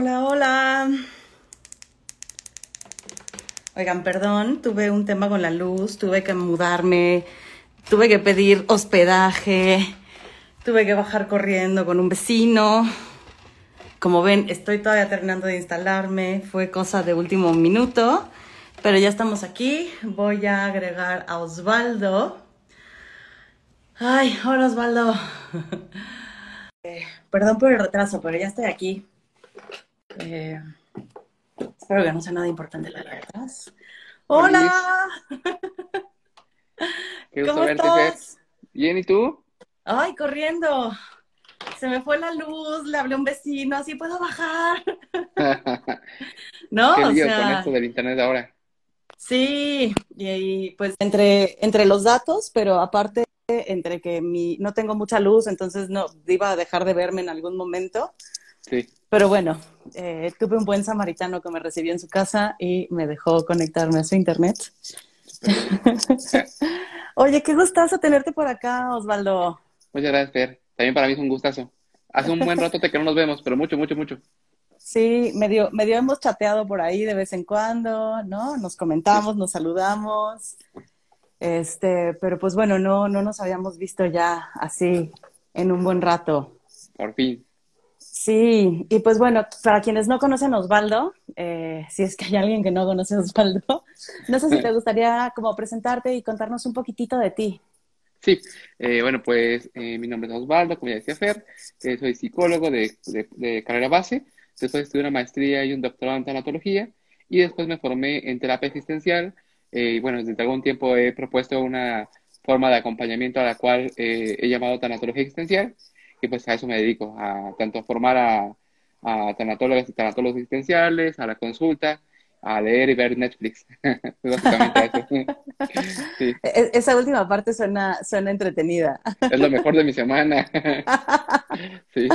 Hola, hola. Oigan, perdón, tuve un tema con la luz, tuve que mudarme, tuve que pedir hospedaje, tuve que bajar corriendo con un vecino. Como ven, estoy todavía terminando de instalarme, fue cosa de último minuto, pero ya estamos aquí. Voy a agregar a Osvaldo. Ay, hola Osvaldo. Eh, perdón por el retraso, pero ya estoy aquí. Eh, espero que no sea nada importante la atrás. ¡Hola! Qué gusto ¿Cómo verte, estás? Fer. Bien, ¿y tú? Ay, corriendo. Se me fue la luz, le hablé a un vecino, así puedo bajar. ¿No? Qué o lío con sea, esto del internet ahora. sí, y, y, pues entre, entre los datos, pero aparte entre que mi, no tengo mucha luz, entonces no iba a dejar de verme en algún momento. Sí. Pero bueno, eh, tuve un buen samaritano que me recibió en su casa y me dejó conectarme a su internet. Oye, qué gustazo tenerte por acá, Osvaldo. Muchas gracias, Fer. También para mí es un gustazo. Hace un buen rato que no nos vemos, pero mucho, mucho, mucho. Sí, medio, medio hemos chateado por ahí de vez en cuando, ¿no? Nos comentamos, nos saludamos. Este, pero pues bueno, no, no nos habíamos visto ya así en un buen rato. Por fin. Sí, y pues bueno, para quienes no conocen Osvaldo, eh, si es que hay alguien que no conoce a Osvaldo, no sé si te gustaría como presentarte y contarnos un poquitito de ti. Sí, eh, bueno, pues eh, mi nombre es Osvaldo, como ya decía Fer, eh, soy psicólogo de, de, carrera base, después estudié una maestría y un doctorado en tanatología y después me formé en terapia existencial eh, y bueno, desde algún tiempo he propuesto una forma de acompañamiento a la cual he llamado tanatología existencial y pues a eso me dedico, a tanto formar a, a tanatólogas y tanatólogos existenciales, a la consulta, a leer y ver Netflix. Básicamente eso. Sí, E- Esa última parte suena, suena entretenida. es lo mejor de mi semana. Sí.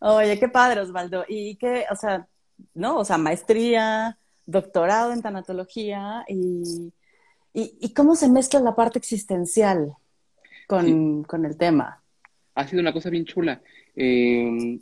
Oye, qué padre, Osvaldo. Y qué, o sea, ¿no? O sea, maestría, doctorado en tanatología y, y, y cómo se mezcla la parte existencial Sí, con, con el tema. Ha sido una cosa bien chula. Eh,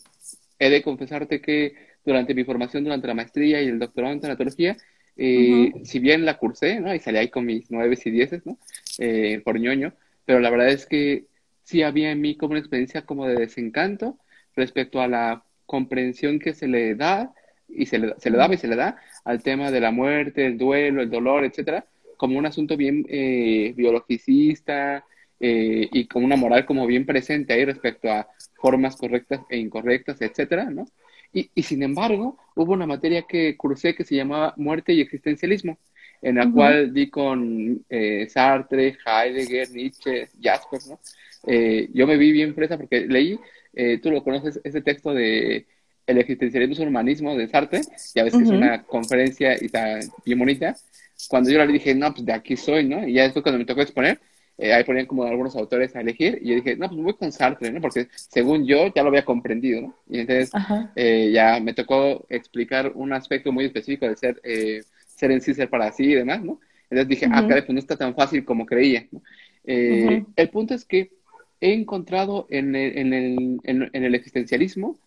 he de confesarte que durante mi formación, durante la maestría y el doctorado en tanatología, eh, si bien la cursé, ¿no? Y salí ahí con mis nueves y dieces, ¿no? Eh, por ñoño, pero la verdad es que sí había en mí como una experiencia como de desencanto respecto a la comprensión que se le da y se le, se le daba y se le da al tema de la muerte, el duelo, el dolor, etcétera, como un asunto bien eh, biologicista eh, y con una moral como bien presente ahí respecto a formas correctas e incorrectas, etcétera, ¿no? Y, y sin embargo, hubo una materia que cursé que se llamaba Muerte y Existencialismo, en la ujú, cual di con eh, Sartre, Heidegger, Nietzsche, Jasper, ¿no? Eh, yo me vi bien fresa porque leí, eh, tú lo conoces, ese texto de El existencialismo es un humanismo de Sartre, ya ves que es ujú. una conferencia y está bien bonita. Cuando yo leí dije, no, pues de aquí soy, ¿no? Y ya después cuando me tocó exponer, eh, ahí ponían como algunos autores a elegir, y yo dije, no, pues voy con Sartre, ¿no? Porque según yo ya lo había comprendido, ¿no? Y entonces eh, ya me tocó explicar un aspecto muy específico del ser, eh, ser en sí, ser para sí y demás, ¿no? Entonces dije, ah, Ujú, caray, pues no está tan fácil como creía, ¿no? Eh, el punto es que he encontrado en el, en el, en, en el existencialismo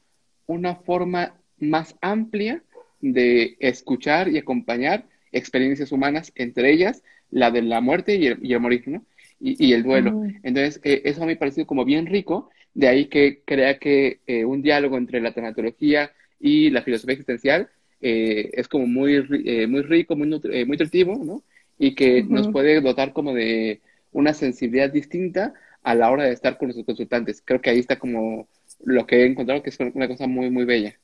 una forma más amplia de escuchar y acompañar experiencias humanas, entre ellas la de la muerte y el, y el morir, ¿no? Y, y el duelo. Entonces, eh, eso me ha parecido como bien rico, de ahí que crea que eh, un diálogo entre la tanatología y la filosofía existencial eh, es como muy, eh, muy rico, muy, nutri- muy nutritivo, ¿no? Y que nos puede dotar como de una sensibilidad distinta a la hora de estar con nuestros consultantes. Creo que ahí está como lo que he encontrado que es una cosa muy, muy bella.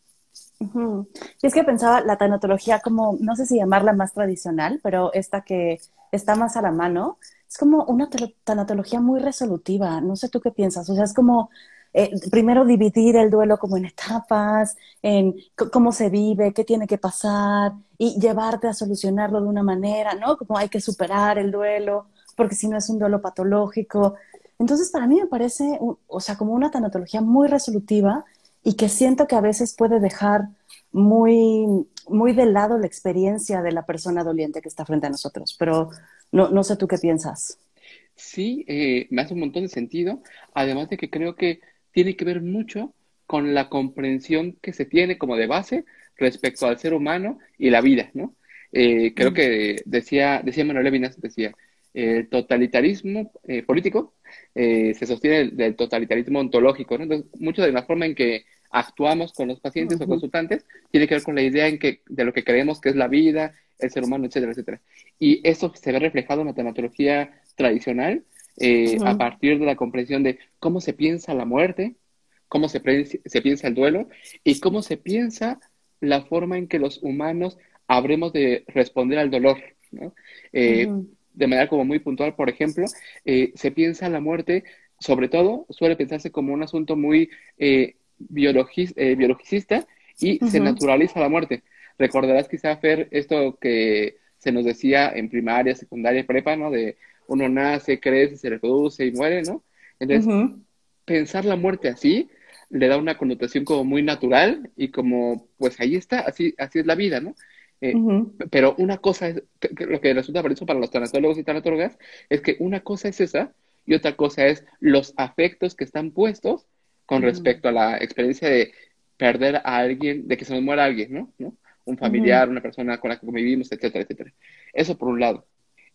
Ujú. Y es que pensaba la tanatología como, no sé si llamarla más tradicional, pero esta que está más a la mano, es como una tanatología muy resolutiva. No sé tú qué piensas. O sea, es como eh, primero dividir el duelo como en etapas, en cómo se vive, qué tiene que pasar y llevarte a solucionarlo de una manera, ¿no? Como hay que superar el duelo, porque si no es un duelo patológico. Entonces, para mí me parece, o sea, como una tanatología muy resolutiva y que siento que a veces puede dejar muy, muy de lado la experiencia de la persona doliente que está frente a nosotros. Pero no, no sé tú qué piensas. Sí, eh, me hace un montón de sentido, además de que creo que tiene que ver mucho con la comprensión que se tiene como de base respecto al ser humano y la vida, ¿no? Eh, creo mm. que decía, decía Manuel Levinas, decía, el totalitarismo eh, político eh, se sostiene del, totalitarismo ontológico, ¿no? Entonces, mucho de la forma en que actuamos con los pacientes o consultantes tiene que ver con la idea en que, de lo que creemos que es la vida, el ser humano, etcétera, etcétera. Y eso se ve reflejado en la tanatología tradicional a partir de la comprensión de cómo se piensa la muerte, cómo se, se piensa el duelo y cómo se piensa la forma en que los humanos habremos de responder al dolor. Eh, de manera como muy puntual, por ejemplo, eh, se piensa la muerte, sobre todo, suele pensarse como un asunto muy eh, biologicista y se naturaliza la muerte. Recordarás quizá, Fer, esto que se nos decía en primaria, secundaria, prepa, ¿no? De uno nace, crece, se reproduce y muere, ¿no? Entonces, pensar la muerte así le da una connotación como muy natural y como, pues ahí está, así, así es la vida, ¿no? Eh, pero una cosa es, lo que resulta eso para los tanatólogos y tanatólogas, es que una cosa es esa y otra cosa es los afectos que están puestos con respecto a la experiencia de perder a alguien, de que se nos muera alguien, ¿no? ¿No? Un familiar, una persona con la que convivimos, etcétera, etcétera. Eso por un lado.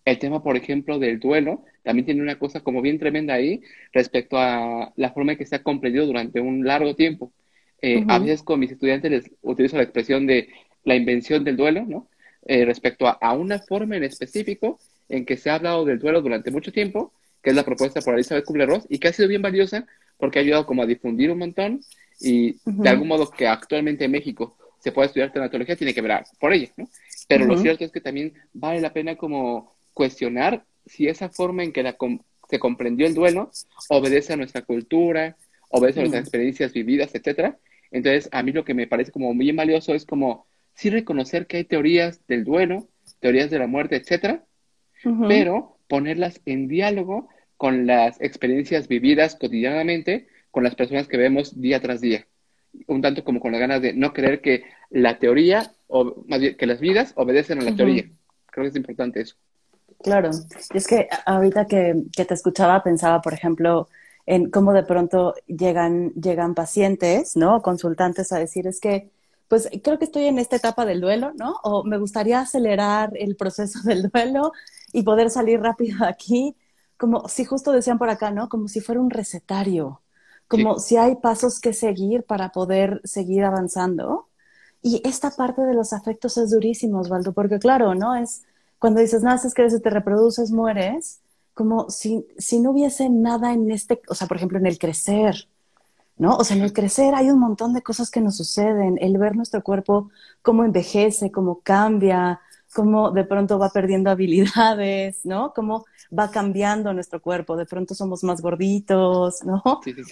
El tema, por ejemplo, del duelo, también tiene una cosa como bien tremenda ahí respecto a la forma en que se ha comprendido durante un largo tiempo. Eh, a veces con mis estudiantes les utilizo la expresión de la invención del duelo, ¿no? Eh, respecto a, una forma en específico en que se ha hablado del duelo durante mucho tiempo, que es la propuesta por Elizabeth Kubler-Ross, y que ha sido bien valiosa porque ha ayudado como a difundir un montón y de algún modo que actualmente en México se pueda estudiar tanatología tiene que ver por ella, ¿no? Pero lo cierto es que también vale la pena como cuestionar si esa forma en que la se comprendió el duelo obedece a nuestra cultura, obedece a nuestras experiencias vividas, etcétera. Entonces, a mí lo que me parece como muy valioso es como sí reconocer que hay teorías del duelo, teorías de la muerte, etcétera, pero ponerlas en diálogo con las experiencias vividas cotidianamente con las personas que vemos día tras día. Un tanto como con las ganas de no creer que la teoría, o más bien que las vidas obedecen a la teoría. Creo que es importante eso. Claro, y es que ahorita que, que, te escuchaba pensaba, por ejemplo, en cómo de pronto llegan, llegan pacientes, ¿no? Consultantes a decir, es que, pues creo que estoy en esta etapa del duelo, ¿no? O me gustaría acelerar el proceso del duelo y poder salir rápido de aquí, como si justo decían por acá, ¿no? Como si fuera un recetario, como si hay pasos que seguir para poder seguir avanzando. Y esta parte de los afectos es durísimo, Osvaldo, porque claro, ¿no? Es cuando dices, naces, creces, te reproduces, mueres, como si, si no hubiese nada en este, o sea, por ejemplo, en el crecer, ¿no? O sea, en el crecer hay un montón de cosas que nos suceden, el ver nuestro cuerpo cómo envejece, cómo cambia, cómo de pronto va perdiendo habilidades, ¿no? Cómo va cambiando nuestro cuerpo, de pronto somos más gorditos, ¿no?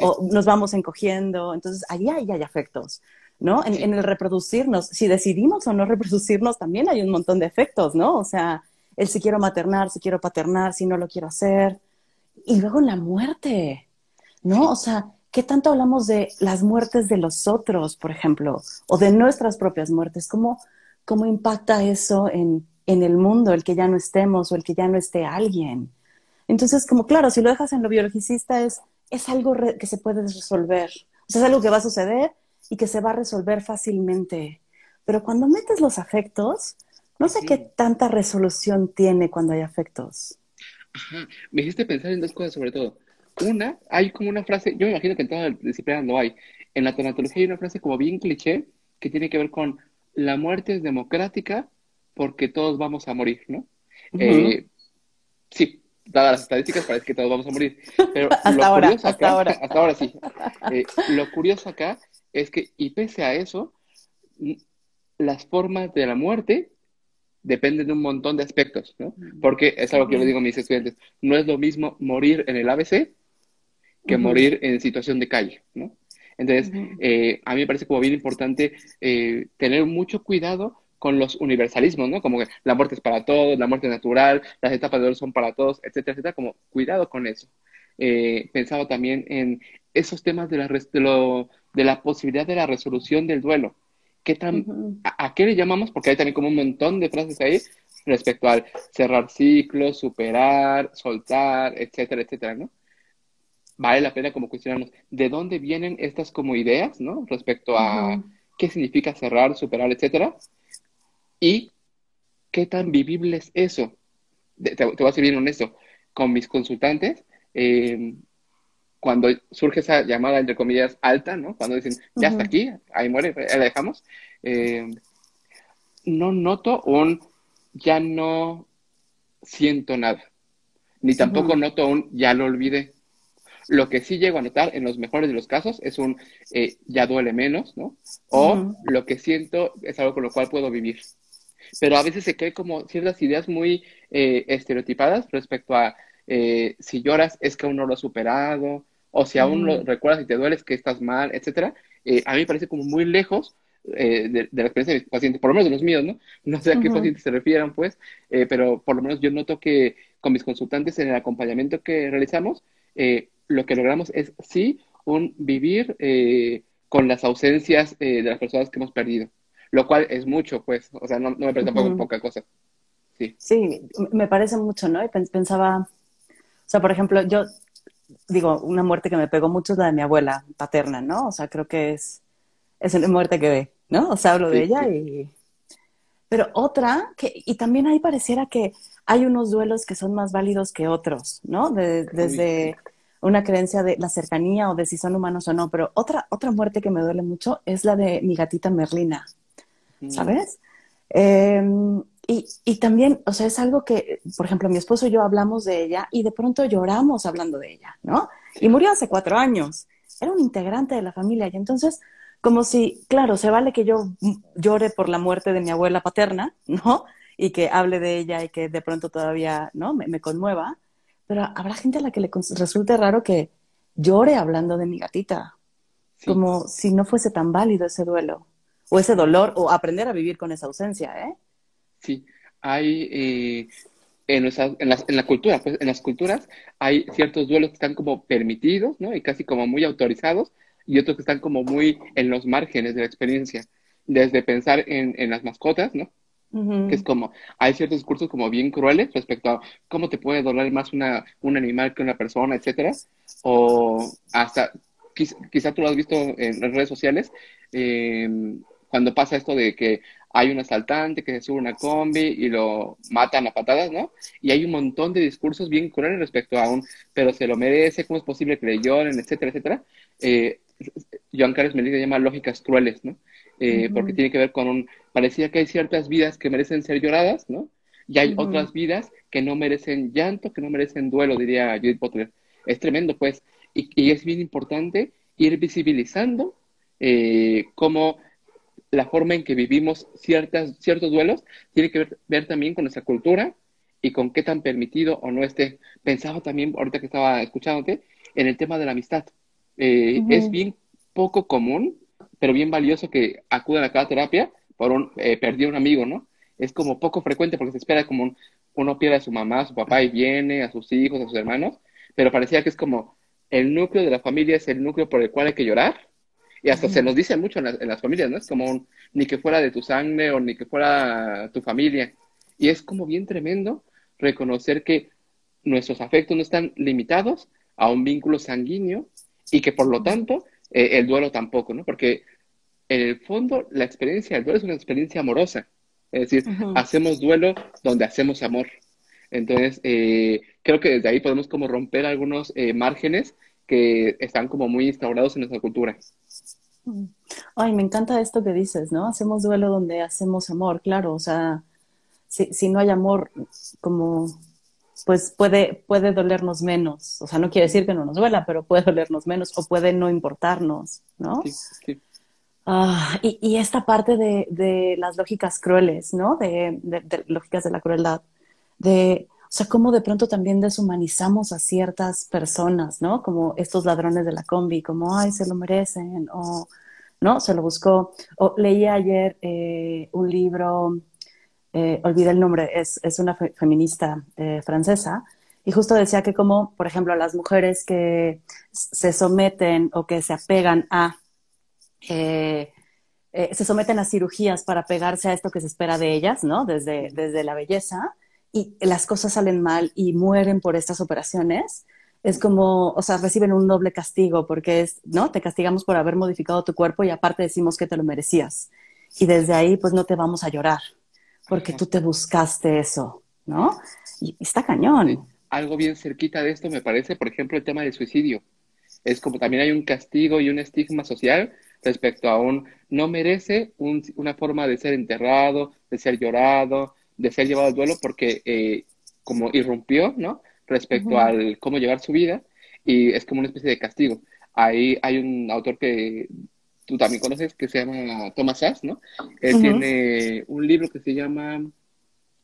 O nos vamos encogiendo, entonces ahí hay, hay afectos. ¿no? En, el reproducirnos. Si decidimos o no reproducirnos, también hay un montón de efectos, ¿no? O sea, el si quiero maternar, si quiero paternar, si no lo quiero hacer. Y luego la muerte, ¿no? O sea, ¿qué tanto hablamos de las muertes de los otros, por ejemplo, o de nuestras propias muertes? ¿Cómo, cómo impacta eso en, en el mundo, el que ya no estemos o el que ya no esté alguien? Entonces, como claro, si lo dejas en lo biologicista, es, es algo que se puede resolver. O sea, es algo que va a suceder y que se va a resolver fácilmente. Pero cuando metes los afectos, no sé qué tanta resolución tiene cuando hay afectos. Ajá. Me hiciste pensar en dos cosas sobre todo. Una, hay como una frase, yo me imagino que en toda la disciplina lo hay. En la tanatología hay una frase como bien cliché que tiene que ver con la muerte es democrática porque todos vamos a morir, ¿no? Eh, sí, dadas las estadísticas parece que todos vamos a morir. Pero hasta lo ahora, curioso acá, hasta ahora. Hasta ahora sí. Eh, lo curioso acá es que, y pese a eso, las formas de la muerte dependen de un montón de aspectos, ¿no? Porque es algo que yo le digo a mis estudiantes, no es lo mismo morir en el ABC que morir en situación de calle, ¿no? Entonces, eh, a mí me parece como bien importante eh, tener mucho cuidado con los universalismos, ¿no? Como que la muerte es para todos, la muerte es natural, las etapas de oro son para todos, etcétera, etcétera, como cuidado con eso. Eh, pensado también en esos temas de, la, de, lo, de la posibilidad de la resolución del duelo. ¿Qué tan, a, qué le llamamos? Porque hay también como un montón de frases ahí respecto al cerrar ciclos, superar, soltar, etcétera, etcétera, ¿no? Vale la pena como cuestionarnos de dónde vienen estas como ideas, ¿no? Respecto a qué significa cerrar, superar, etcétera, y qué tan vivible es eso. Te, te voy a ser bien honesto, con mis consultantes, eh, cuando surge esa llamada, entre comillas, alta, ¿no? Cuando dicen, ya está aquí, ahí muere, ya la dejamos, eh, no noto un, ya no siento nada, ni tampoco noto un, ya lo olvidé. Lo que sí llego a notar en los mejores de los casos es un, eh, ya duele menos, ¿no? O lo que siento es algo con lo cual puedo vivir. Pero a veces se cree como ciertas ideas muy eh, estereotipadas respecto a si lloras es que aún no lo has superado, o si aún lo recuerdas y te dueles que estás mal, etcétera, eh, a mí me parece como muy lejos eh, de, la experiencia de mis pacientes, por lo menos de los míos, ¿no? No sé a qué pacientes se refieran, pues, eh, pero por lo menos yo noto que con mis consultantes en el acompañamiento que realizamos, lo que logramos es sí un vivir con las ausencias de las personas que hemos perdido, lo cual es mucho, pues, o sea, no, me parece tampoco poca cosa. Sí. sí, me parece mucho, ¿no? Y pensaba, o sea, por ejemplo, yo digo, una muerte que me pegó mucho es la de mi abuela paterna, ¿no? O sea, creo que es, es una muerte que ve, ¿no? O sea, hablo de ella y... Pero otra, que, y también ahí pareciera que hay unos duelos que son más válidos que otros, ¿no? desde una creencia de la cercanía o de si son humanos o no, pero otra, otra muerte que me duele mucho es la de mi gatita Merlina, mm. ¿sabes? Eh, y, y, también, o sea, es algo que, por ejemplo, mi esposo y yo hablamos de ella y de pronto lloramos hablando de ella, ¿no? Y murió hace cuatro años. Era un integrante de la familia y entonces, como si, claro, se vale que yo llore por la muerte de mi abuela paterna, ¿no? Y que hable de ella y que de pronto todavía, ¿no? Me, me conmueva, pero habrá gente a la que le resulte raro que llore hablando de mi gatita, como si no fuese tan válido ese duelo o ese dolor o aprender a vivir con esa ausencia, ¿eh? Sí, hay eh, en, en, la cultura, pues en las culturas hay ciertos duelos que están como permitidos, ¿no? Y casi como muy autorizados, y otros que están como muy en los márgenes de la experiencia. Desde pensar en, en las mascotas, ¿no? Que es como, hay ciertos discursos como bien crueles respecto a cómo te puede doler más una, un animal que una persona, etcétera. O hasta, quizá, tú lo has visto en, redes sociales, eh, cuando pasa esto de que hay un asaltante que se sube a una combi y lo matan a patadas, ¿no? Y hay un montón de discursos bien crueles respecto a un, pero se lo merece, ¿cómo es posible que le lloren, etcétera, etcétera? Eh, Joan Carlos Melilla llama lógicas crueles, ¿no? Eh, porque tiene que ver con un, parecía que hay ciertas vidas que merecen ser lloradas, ¿no? Y hay otras vidas que no merecen llanto, que no merecen duelo, diría Judith Butler. Es tremendo, pues, y, es bien importante ir visibilizando eh, cómo la forma en que vivimos ciertas, ciertos duelos tiene que ver, también con nuestra cultura y con qué tan permitido o no esté. Pensaba también, ahorita que estaba escuchándote, en el tema de la amistad. Eh, es bien poco común, pero bien valioso que acudan a cada terapia por un, eh, perder un amigo, ¿no? Es como poco frecuente porque se espera como uno pierde a su mamá, a su papá y viene, a sus hijos, a sus hermanos, pero parecía que es como el núcleo de la familia es el núcleo por el cual hay que llorar y hasta se nos dice mucho en, las familias, ¿no? Es como ni que fuera de tu sangre o ni que fuera tu familia. Y es como bien tremendo reconocer que nuestros afectos no están limitados a un vínculo sanguíneo y que por lo tanto eh, el duelo tampoco, ¿no? Porque en el fondo la experiencia del duelo es una experiencia amorosa. Es decir, hacemos duelo donde hacemos amor. Entonces, eh, creo que desde ahí podemos como romper algunos eh, márgenes que están como muy instaurados en nuestra cultura. Ay, me encanta esto que dices, ¿no? Hacemos duelo donde hacemos amor, claro, o sea, si, si no hay amor, como, pues puede, puede dolernos menos, o sea, no quiere decir que no nos duela, pero puede dolernos menos o puede no importarnos, ¿no? Sí, sí. Y, y, esta parte de, de, las lógicas crueles, ¿no? De, de, lógicas de la crueldad, de, o sea, cómo de pronto también deshumanizamos a ciertas personas, ¿no? Como estos ladrones de la combi, como, ay, se lo merecen, o, ¿no? Se lo buscó. O leí ayer eh, un libro, eh, olvidé el nombre, es, es una feminista eh, francesa, y justo decía que como, por ejemplo, las mujeres que se someten o que se apegan a... se someten a cirugías para pegarse a esto que se espera de ellas, ¿no? Desde, desde la belleza, y las cosas salen mal y mueren por estas operaciones, es como, o sea, reciben un doble castigo porque es, ¿no? Te castigamos por haber modificado tu cuerpo y aparte decimos que te lo merecías. Y desde ahí, pues no te vamos a llorar porque tú te buscaste eso, ¿no? Y está cañón. Algo bien cerquita de esto me parece, por ejemplo, el tema del suicidio. Es como también hay un castigo y un estigma social respecto a un no merece una forma de ser enterrado, de ser llorado, de ser llevado al duelo porque eh, como irrumpió, ¿no? Respecto al cómo llevar su vida y es como una especie de castigo. Ahí hay un autor que tú también conoces que se llama Thomas Sass, ¿no? Él tiene un libro que se llama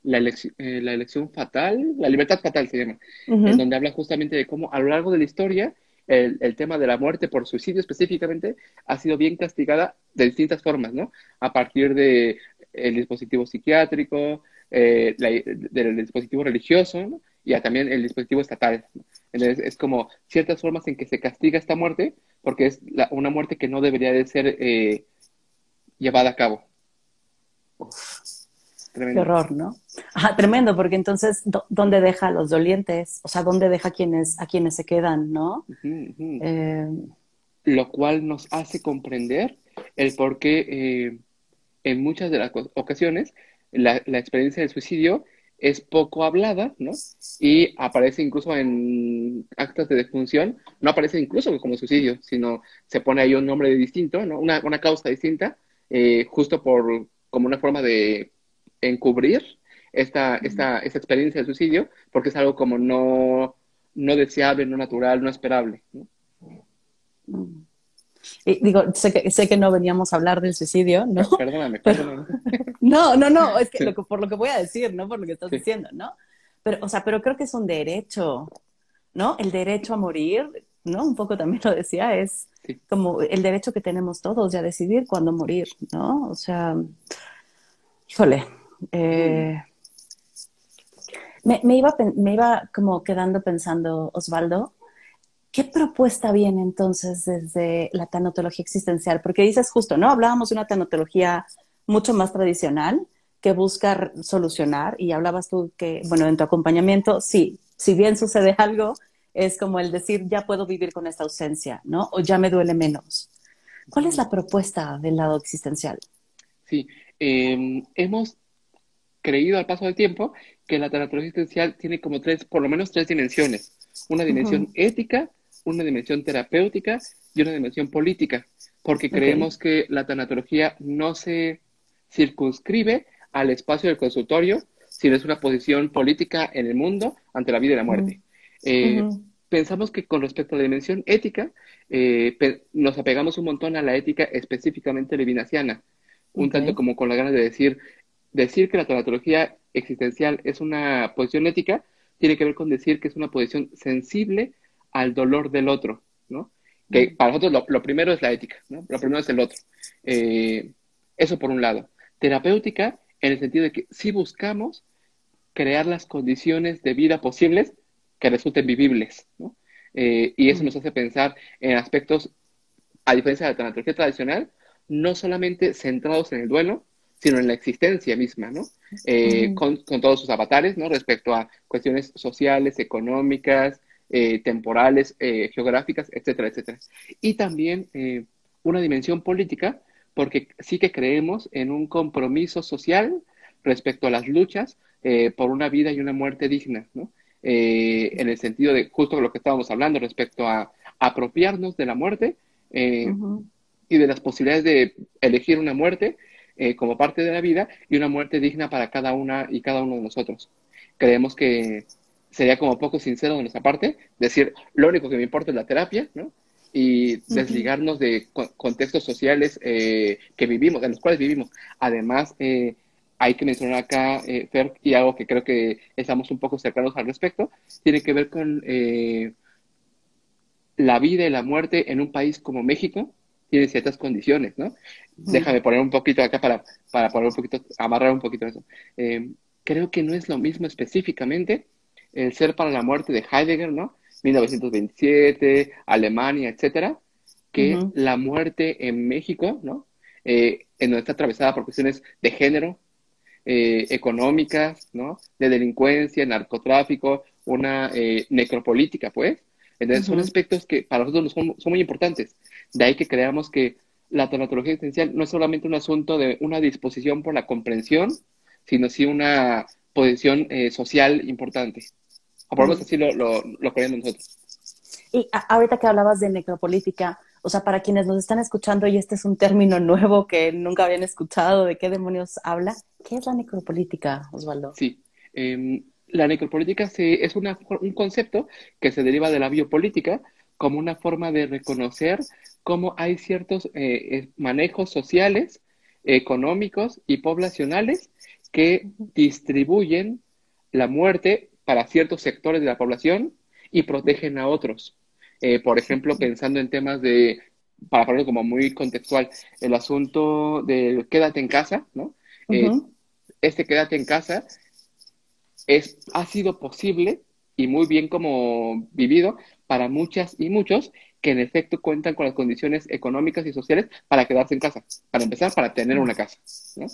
la, eh, la elección fatal, la libertad fatal se llama, en donde habla justamente de cómo a lo largo de la historia el, el, tema de la muerte por suicidio específicamente ha sido bien castigada de distintas formas, ¿no? A partir de dispositivo psiquiátrico, eh, del dispositivo religioso y también el dispositivo estatal. Entonces, es como ciertas formas en que se castiga esta muerte porque es una muerte que no debería de ser eh, llevada a cabo. Tremendo. Qué horror, ¿no? Ajá, tremendo, porque entonces, ¿dónde deja a los dolientes? O sea, ¿dónde deja a quienes, a quienes se quedan, no? Eh, Lo cual nos hace comprender el por qué en muchas de las ocasiones la, experiencia del suicidio es poco hablada, ¿no? Y aparece incluso en actas de defunción, no aparece incluso como suicidio, sino se pone ahí un nombre distinto, ¿no? Una, una causa distinta, eh, justo por, como una forma de encubrir esta, esta, esta experiencia de suicidio, porque es algo como no, no deseable, no natural, no esperable, ¿no? Mm digo, sé que, sé que no veníamos a hablar del suicidio, ¿no? Perdóname, perdóname. no, no, no, es que lo por lo que voy a decir, ¿no? Por lo que estás diciendo, ¿no? Pero, o sea, pero creo que es un derecho, ¿no? El derecho a morir, ¿no? Un poco también lo decía, es como el derecho que tenemos todos de a decidir cuándo morir, ¿no? O sea, híjole, eh, me, me, iba, me iba como quedando pensando, Osvaldo, ¿Qué propuesta viene entonces desde la tanatología existencial? Porque dices justo, ¿no? Hablábamos de una tanatología mucho más tradicional que busca solucionar y hablabas tú que, bueno, en tu acompañamiento, sí, si bien sucede algo, es como el decir, ya puedo vivir con esta ausencia, ¿no? O ya me duele menos. ¿Cuál es la propuesta del lado existencial? Sí, em, hemos creído al paso del tiempo que la tanatología existencial tiene como tres, por lo menos tres dimensiones. Una dimensión ética, una dimensión terapéutica y una dimensión política, porque creemos que la tanatología no se circunscribe al espacio del consultorio, sino es una posición política en el mundo ante la vida y la muerte. Eh, pensamos que con respecto a la dimensión ética, eh, nos apegamos un montón a la ética específicamente levinaciana, un tanto como con la ganas de decir, decir que la tanatología existencial es una posición ética, tiene que ver con decir que es una posición sensible al dolor del otro, ¿no? Que para nosotros lo, primero es la ética, ¿no? Lo primero es el otro. Eh, eso por un lado. Terapéutica en el sentido de que si buscamos crear las condiciones de vida posibles que resulten vivibles, ¿no? Eh, y eso nos hace pensar en aspectos, a diferencia de la tanatología tradicional, no solamente centrados en el duelo, sino en la existencia misma, ¿no? Eh, con, con, todos sus avatares, ¿no? Respecto a cuestiones sociales, económicas, eh, temporales, eh, geográficas, etcétera, etcétera. Y también eh, una dimensión política, porque sí que creemos en un compromiso social respecto a las luchas por una vida y una muerte digna, ¿no? en el sentido de justo lo que estábamos hablando respecto a apropiarnos de la muerte y de las posibilidades de elegir una muerte como parte de la vida y una muerte digna para cada una y cada uno de nosotros. Creemos que sería como poco sincero de nuestra parte decir, lo único que me importa es la terapia, ¿no? Y desligarnos de contextos sociales eh, que vivimos, en los cuales vivimos. Además, eh, hay que mencionar acá, eh, Fer, y algo que creo que estamos un poco cercanos al respecto, tiene que ver con la vida y la muerte en un país como México, tiene ciertas condiciones, ¿no? Déjame poner un poquito acá para, para poner un poquito, amarrar un poquito eso. creo que no es lo mismo específicamente el ser para la muerte de Heidegger, ¿no? 1927, Alemania, etcétera, que la muerte en México, ¿no? Eh, en donde está atravesada por cuestiones de género, eh, económicas, ¿no? De delincuencia, narcotráfico, una eh, necropolítica, pues, Entonces, son aspectos que para nosotros son, son, muy importantes. De ahí que creamos que la tanatología existencial no es solamente un asunto de una disposición por la comprensión, sino sí una posición eh, social importante. O por lo menos así lo, lo, lo creemos nosotros. Y ahorita que hablabas de necropolítica, o sea, para quienes nos están escuchando y este es un término nuevo que nunca habían escuchado, ¿de qué demonios habla? ¿Qué es la necropolítica, Osvaldo? Sí, eh, la necropolítica se, es una, un concepto que se deriva de la biopolítica como una forma de reconocer cómo hay ciertos eh, manejos sociales, económicos y poblacionales que distribuyen la muerte para ciertos sectores de la población y protegen a otros. Eh, por ejemplo, pensando en temas de, para ponerlo como muy contextual, el asunto del quédate en casa, ¿no? Eh, este quédate en casa es, ha sido posible y muy bien como vivido para muchas y muchos que en efecto cuentan con las condiciones económicas y sociales para quedarse en casa, para empezar, para tener una casa, ¿no?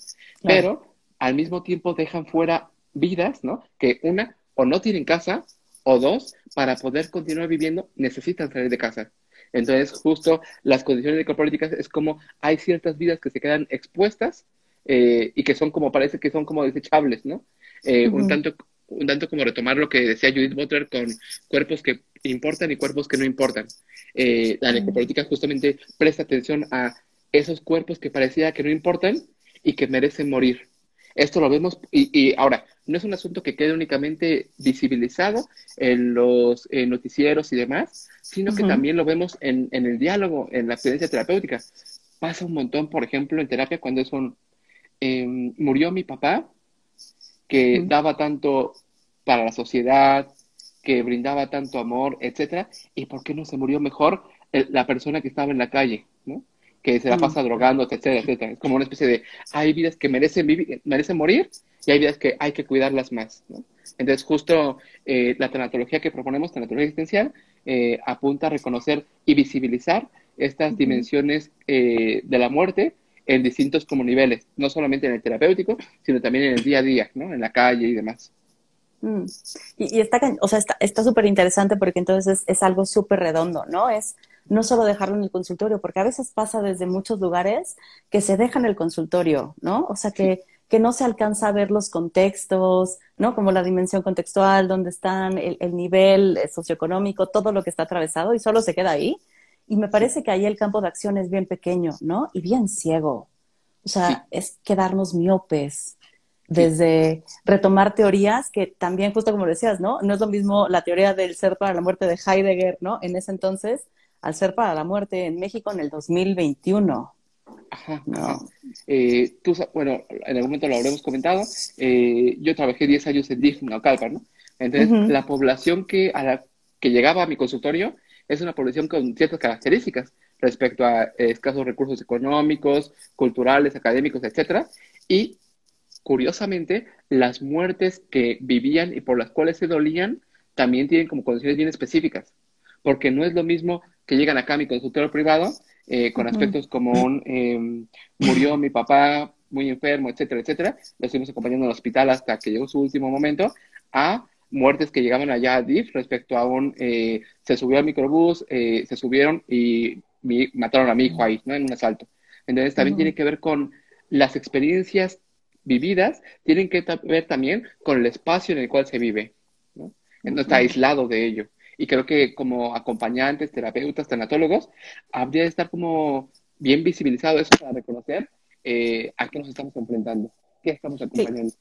Pero al mismo tiempo dejan fuera vidas, ¿no? Que una, o no tienen casa, o dos, para poder continuar viviendo necesitan salir de casa. Entonces, justo las condiciones necropolíticas es como hay ciertas vidas que se quedan expuestas eh, y que son como, parece que son como desechables, ¿no? Eh, un, tanto, un tanto como retomar lo que decía Judith Butler con cuerpos que importan y cuerpos que no importan. Eh, la necropolítica justamente presta atención a esos cuerpos que parecía que no importan y que merecen morir. Esto lo vemos, y, ahora, no es un asunto que quede únicamente visibilizado en los noticieros y demás, sino que también lo vemos en, el diálogo, en la experiencia terapéutica. Pasa un montón, por ejemplo, en terapia cuando es un, em, murió mi papá, que daba tanto para la sociedad, que brindaba tanto amor, etcétera, y por qué no se murió mejor la persona que estaba en la calle, ¿no? que se la pasa drogando, etcétera, etcétera. Es como una especie de, hay vidas que merecen, vivir, merecen morir y hay vidas que hay que cuidarlas más. ¿no? Entonces, justo eh, la tanatología que proponemos, tanatología existencial, eh, apunta a reconocer y visibilizar estas dimensiones eh, de la muerte en distintos como niveles, no solamente en el terapéutico, sino también en el día a día, ¿no? en la calle y demás. Mm. Y, está, o sea, está súper interesante porque entonces es, algo súper redondo, ¿no? Es no solo dejarlo en el consultorio, porque a veces pasa desde muchos lugares que se deja en el consultorio, ¿no? O sea, que, que no se alcanza a ver los contextos, ¿no? Como la dimensión contextual, dónde están, el, nivel socioeconómico, todo lo que está atravesado y solo se queda ahí. Y me parece que ahí el campo de acción es bien pequeño, ¿no? Y bien ciego. O sea, es quedarnos miopes desde retomar teorías que también, justo como decías, ¿no? No es lo mismo la teoría del ser para la muerte de Heidegger, ¿no? En ese entonces, al ser para la muerte en México en el 2021. Ajá, no. Eh, tú, bueno, en algún momento lo habremos comentado, eh, yo trabajé 10 años en DIF, Naucalpan, ¿no? Entonces, la población que, a la que llegaba a mi consultorio es una población con ciertas características respecto a escasos recursos económicos, culturales, académicos, etcétera, y curiosamente, las muertes que vivían y por las cuales se dolían también tienen como condiciones bien específicas, porque no es lo mismo que llegan acá a mi consultorio privado eh, con aspectos como un em, murió mi papá muy enfermo, etcétera, etcétera. Lo estuvimos acompañando al hospital hasta que llegó su último momento, a muertes que llegaban allá a DIF respecto a un eh, se subió al microbús, eh, se subieron y mataron a mi hijo ahí, ¿no? En un asalto. Entonces también tiene que ver con las experiencias vividas, tienen que ver también con el espacio en el cual se vive, ¿no? No está aislado de ello. Y creo que como acompañantes, terapeutas, tanatólogos, habría de estar como bien visibilizado eso para reconocer eh, a qué nos estamos enfrentando, estamos acompañando.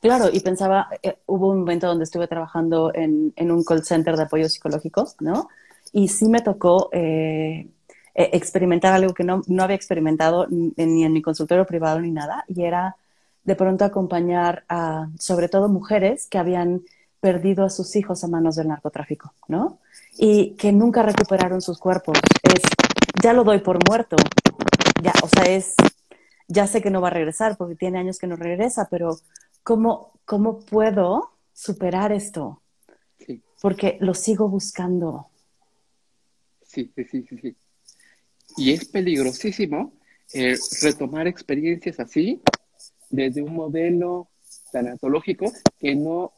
Claro, y pensaba, eh, hubo un momento donde estuve trabajando en, en, un call center de apoyo psicológico, ¿no? Y sí me tocó eh, experimentar algo que no, no había experimentado ni en mi consultorio privado ni nada, y era de pronto acompañar a, sobre todo mujeres que habían perdido a sus hijos a manos del narcotráfico, ¿no? Y que nunca recuperaron sus cuerpos. Es, ya lo doy por muerto. Ya, o sea, es, ya sé que no va a regresar porque tiene años que no regresa, pero ¿cómo, cómo puedo superar esto? Porque lo sigo buscando. Sí, sí, sí, sí. Y es peligrosísimo eh, retomar experiencias así desde un modelo tanatológico que no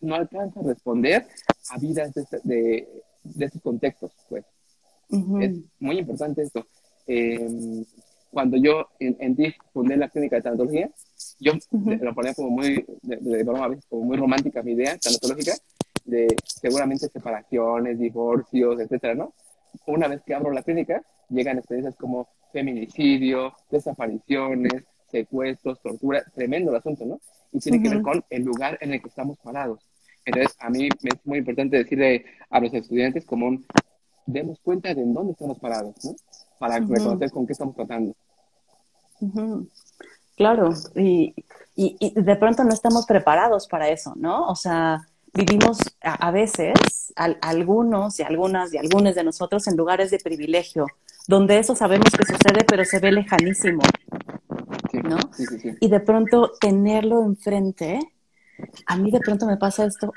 no alcanza a responder a vidas de, de estos contextos, pues. Es muy importante esto. Em, cuando yo en, en DIF fundé la clínica de tanatología, yo lo ponía como muy, de, como muy romántica mi idea tanatológica, de seguramente separaciones, divorcios, etcétera, ¿no? Una vez que abro la clínica, llegan experiencias como feminicidio, desapariciones, secuestros, tortura, tremendo el asunto, ¿no? Y tiene que ver con el lugar en el que estamos parados. Entonces, a mí me es muy importante decirle a los estudiantes como un, demos cuenta de en dónde estamos parados, ¿no? Para reconocer con qué estamos tratando. Claro, y, y, de pronto no estamos preparados para eso, ¿no? O sea, vivimos a, veces, algunos y algunas y algunos de nosotros en lugares de privilegio, donde eso sabemos que sucede, pero se ve lejanísimo, ¿no? y de pronto tenerlo enfrente, a mí de pronto me pasa esto,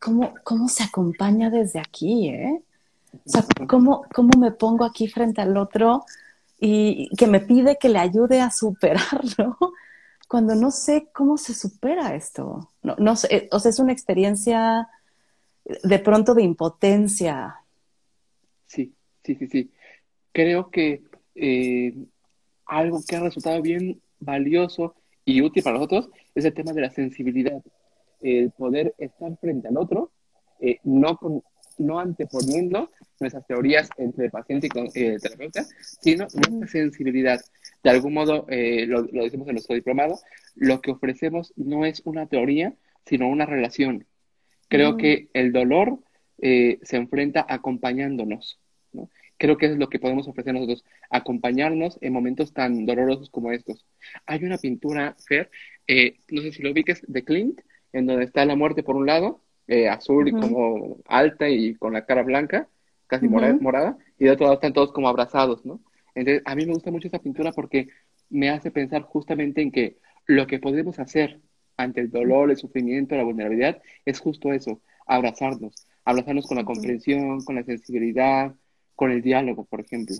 ¿cómo, cómo se acompaña desde aquí, eh? O sea, ¿cómo, ¿cómo me pongo aquí frente al otro y que me pide que le ayude a superarlo? cuando no sé cómo se supera esto. No, no sé, o sea, es una experiencia de pronto de impotencia. Sí, sí, sí, sí. Creo que eh, algo que ha resultado bien valioso y útil para nosotros es el tema de la sensibilidad. El poder estar frente al otro, eh, no, con, no anteponiendo nuestras teorías entre paciente y eh, terapeuta, sino nuestra sensibilidad de algún modo, eh, lo, decimos en nuestro diplomado, lo que ofrecemos no es una teoría, sino una relación. Creo mm. que el dolor eh, se enfrenta acompañándonos. Creo que es lo que podemos ofrecer nosotros, acompañarnos en momentos tan dolorosos como estos. Hay una pintura, Fer, eh, no sé si lo ubiques, de Clint, en donde está la muerte por un lado, azul y como alta y con la cara blanca, casi morada, y de otro lado están todos como abrazados, ¿no? Entonces, a mí me gusta mucho esta pintura porque me hace pensar justamente en que lo que podemos hacer ante el dolor, el sufrimiento, la vulnerabilidad, es justo eso, abrazarnos, abrazarnos con la comprensión, con la sensibilidad, con el diálogo, por ejemplo.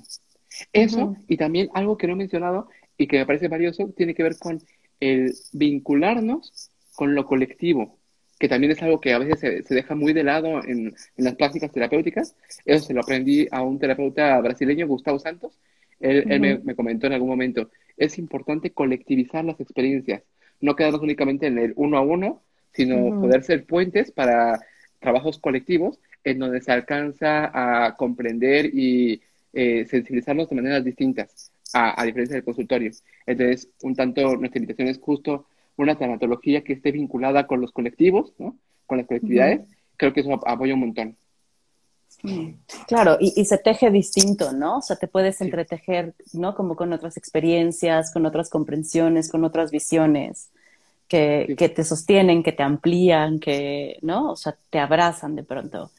Eso, y también algo que no he mencionado y que me parece valioso, tiene que ver con el vincularnos con lo colectivo, que también es algo que a veces se, deja muy de lado en, en, las prácticas terapéuticas. Eso se lo aprendí a un terapeuta brasileño, Gustavo Santos, él, me, comentó en algún momento, es importante colectivizar las experiencias, no quedarnos únicamente en el uno a uno, sino poder ser puentes para trabajos colectivos en donde se alcanza a comprender y eh, sensibilizarnos de maneras distintas, a, diferencia del consultorio. Entonces, un tanto, nuestra invitación es justo una tanatología que esté vinculada con los colectivos, ¿no? con las colectividades. Creo que eso apoya un montón. Claro, y, se teje distinto, ¿no? O sea, te puedes entretejer, ¿no? Como con otras experiencias, con otras comprensiones, con otras visiones que, te sostienen, que te amplían, que, ¿no? O sea, te abrazan de pronto.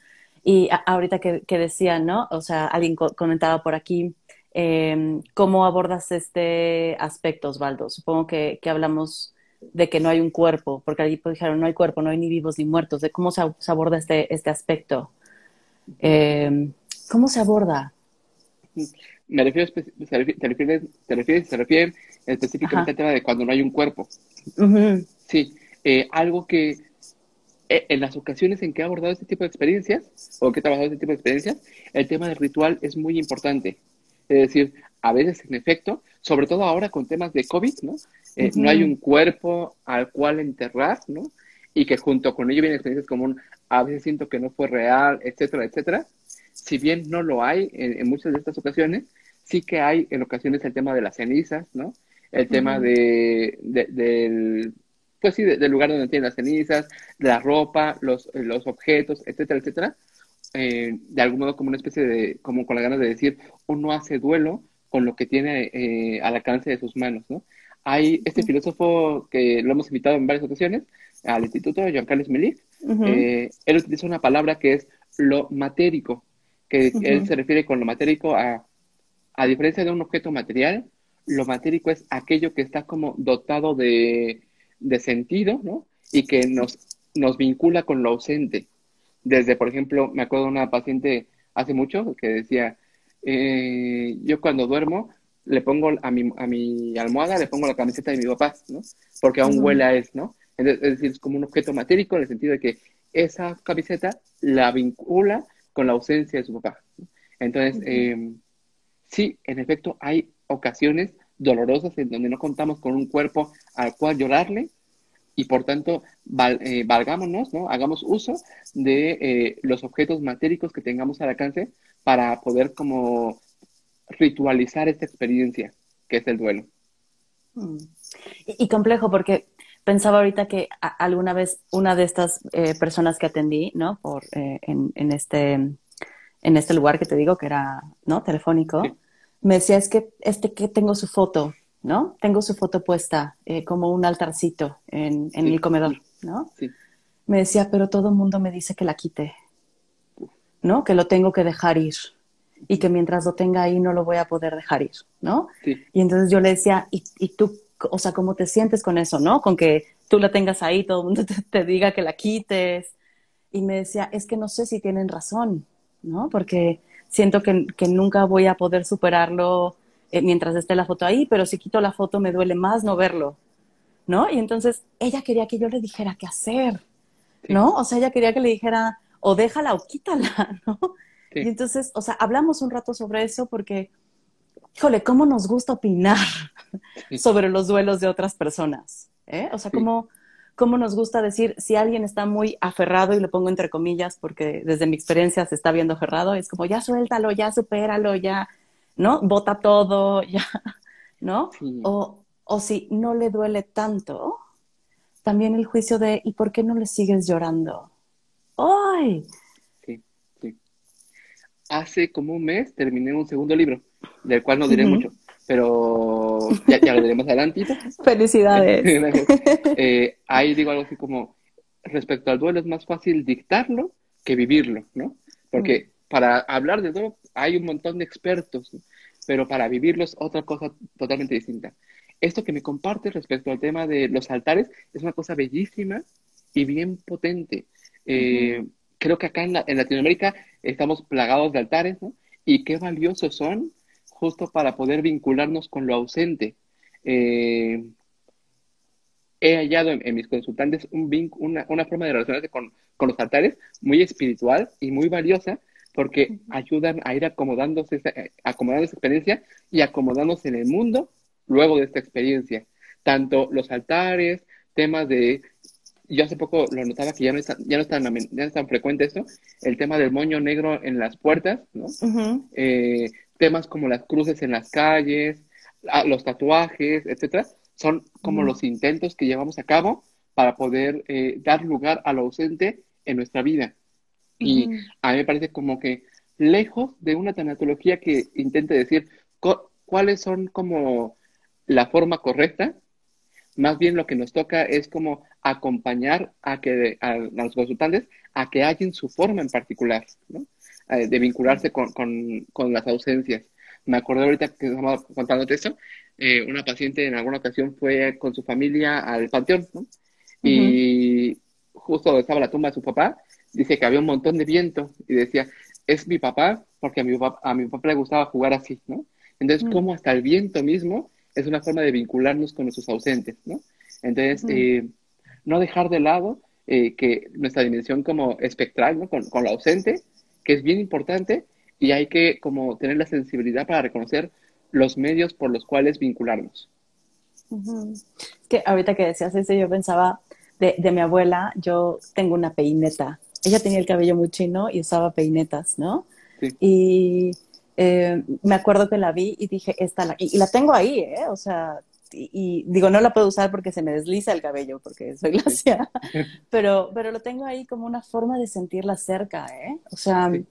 Y ahorita que, decía, ¿no? O sea, alguien comentaba por aquí, em, ¿cómo abordas este aspecto, Osvaldo? Supongo que, hablamos de que no hay un cuerpo, porque ahí dijeron, no hay cuerpo, no hay ni vivos ni muertos, de cómo se, aborda este, este aspecto. Eh, ¿Cómo se aborda? Me refiero, te refieres, te refieres, se refiere específicamente al tema de cuando no hay un cuerpo. Sí, eh, algo que eh, en las ocasiones en que he abordado este tipo de experiencias, o que he trabajado este tipo de experiencias, el tema del ritual es muy importante. Es decir, a veces, en efecto, sobre todo ahora con temas de COVID, ¿no? Eh, no hay un cuerpo al cual enterrar, ¿no? Y que junto con ello vienen experiencias como un, a veces siento que no fue real, etcétera, etcétera. Si bien no lo hay en, muchas de estas ocasiones, sí que hay en ocasiones el tema de las cenizas, ¿no? El tema de, del, pues sí, del lugar donde tienen las cenizas, la ropa, los, los objetos, etcétera, etcétera. Eh, de algún modo como una especie de, como con la ganas de decir, uno hace duelo con lo que tiene eh, al alcance de sus manos, ¿no? Hay este filósofo que lo hemos invitado en varias ocasiones al instituto, Joan Carlos Melich, eh, él utiliza una palabra que es lo matérico, que él se refiere con lo matérico a, a diferencia de un objeto material, lo matérico es aquello que está como dotado de, de sentido, ¿no? Y que nos, nos vincula con lo ausente. Desde, por ejemplo, me acuerdo de una paciente hace mucho que decía, eh, yo cuando duermo le pongo a mi, a mi almohada, le pongo la camiseta de mi papá, ¿no? Porque aún huele a él, ¿no? Es decir, es como un objeto matérico en el sentido de que esa camiseta la vincula con la ausencia de su papá. Entonces, eh, sí, en efecto, hay ocasiones dolorosas en donde no contamos con un cuerpo al cual llorarle y por tanto eh, valgámonos, ¿no? Hagamos uso de eh, los objetos matéricos que tengamos al alcance para poder como ritualizar esta experiencia que es el duelo. Mm. Y, complejo porque pensaba ahorita que alguna vez una de estas eh, personas que atendí, ¿no? Por, en, en, este, en este lugar que te digo que era, ¿no? Telefónico, me decía, es que este que tengo su foto, ¿no? Tengo su foto puesta eh, como un altarcito en, en el comedor, ¿no? Sí. Me decía, pero todo el mundo me dice que la quite, ¿no? Que lo tengo que dejar ir y que mientras lo tenga ahí no lo voy a poder dejar ir, ¿no? Sí. Y entonces yo le decía, ¿y, y tú, o sea, cómo te sientes con eso, ¿no? Con que tú la tengas ahí, todo el mundo te, te diga que la quites. Y me decía, es que no sé si tienen razón, ¿no? Porque siento que, que nunca voy a poder superarlo eh, mientras esté la foto ahí, pero si quito la foto me duele más no verlo, ¿no? Y entonces ella quería que yo le dijera qué hacer, ¿no? O sea, ella quería que le dijera, o déjala o quítala, ¿no? Y entonces, o sea, hablamos un rato sobre eso porque, híjole, ¿cómo nos gusta opinar sobre los duelos de otras personas? ¿eh? O sea, ¿cómo, ¿cómo nos gusta decir si alguien está muy aferrado, y lo pongo entre comillas porque desde mi experiencia se está viendo aferrado, es como ya suéltalo, ya supéralo, ya, ¿no? Bota todo, ya, ¿no? O, o si no le duele tanto, también el juicio de ¿y por qué no le sigues llorando? ¡Ay! Sí, sí. Hace como un mes terminé un segundo libro, del cual no diré mucho, pero ya, ya lo diremos adelante. Felicidades. eh, ahí digo algo así como, respecto al duelo es más fácil dictarlo que vivirlo, ¿no? Porque. Para hablar de duelo hay un montón de expertos, pero para vivirlo es otra cosa totalmente distinta. Esto que me comparte respecto al tema de los altares es una cosa bellísima y bien potente. Eh, creo que acá en, en, Latinoamérica estamos plagados de altares, ¿no? Y qué valiosos son justo para poder vincularnos con lo ausente. Eh, he hallado en, mis consultantes un una, una, forma de relacionarse con, con, los altares muy espiritual y muy valiosa porque ayudan a ir acomodándose esa, acomodando esa experiencia y acomodándose en el mundo luego de esta experiencia. Tanto los altares, temas de... Yo hace poco lo notaba que ya no es, ya no es, tan, ya no es tan frecuente esto, el tema del moño negro en las puertas, ¿no? eh, temas como las cruces en las calles, los tatuajes, etcétera, son como los intentos que llevamos a cabo para poder eh, dar lugar a lo ausente en nuestra vida. Y a mí me parece como que lejos de una tanatología que intente decir cuáles son como la forma correcta, más bien lo que nos toca es como acompañar a que a, los consultantes a que hallen su forma en particular, ¿no? Eh, de vincularse con, con, con, las ausencias. Me acordé ahorita que estamos contándote esto, eh, una paciente en alguna ocasión fue con su familia al panteón, ¿no? Y justo estaba la tumba de su papá, dice que había un montón de viento y decía, es mi papá porque a mi papá, a mi papá le gustaba jugar así, ¿no? Entonces, mm. como hasta el viento mismo es una forma de vincularnos con nuestros ausentes, ¿no? Entonces, eh, no dejar de lado eh, que nuestra dimensión como espectral, ¿no? Con, con lo ausente, que es bien importante y hay que como tener la sensibilidad para reconocer los medios por los cuales vincularnos. Que ahorita que decías eso, yo pensaba de, de, mi abuela, yo tengo una peineta. Ella tenía el cabello muy chino y usaba peinetas, ¿no? Sí. Y eh, me acuerdo que la vi y dije, esta la... Y, y la tengo ahí, ¿eh? O sea, y, y, digo, no la puedo usar porque se me desliza el cabello, porque soy glacial, pero, pero lo tengo ahí como una forma de sentirla cerca, ¿eh? O sea, sí.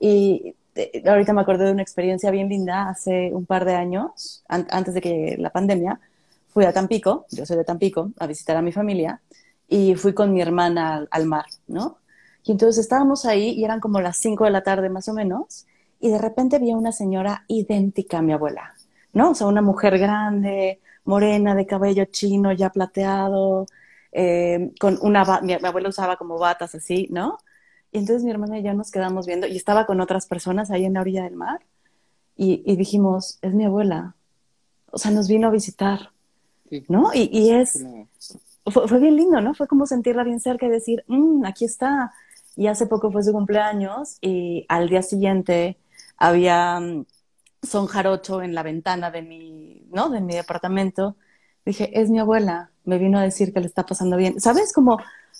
y eh, ahorita me acuerdo de una experiencia bien linda hace un par de años, an antes de que la pandemia, fui a Tampico, yo soy de Tampico, a visitar a mi familia, y fui con mi hermana al, al mar, ¿no? Y entonces estábamos ahí y eran como las 5 de la tarde más o menos, y de repente vi a una señora idéntica a mi abuela, ¿no? O sea, una mujer grande, morena, de cabello chino, ya plateado, eh, con una, mi, mi abuela usaba como batas así, ¿no? Y entonces mi hermana y yo nos quedamos viendo y estaba con otras personas ahí en la orilla del mar y, y dijimos, es mi abuela. O sea, nos vino a visitar, sí. ¿no? Y, y es, fue, fue, bien lindo, ¿no? Fue como sentirla bien cerca y decir, mmm, aquí está. Y hace poco fue su cumpleaños y al día siguiente había mm, son jarocho en la ventana de mi, ¿no? De mi departamento. Dije, es mi abuela, me vino a decir que le está pasando bien. ¿Sabes cómo,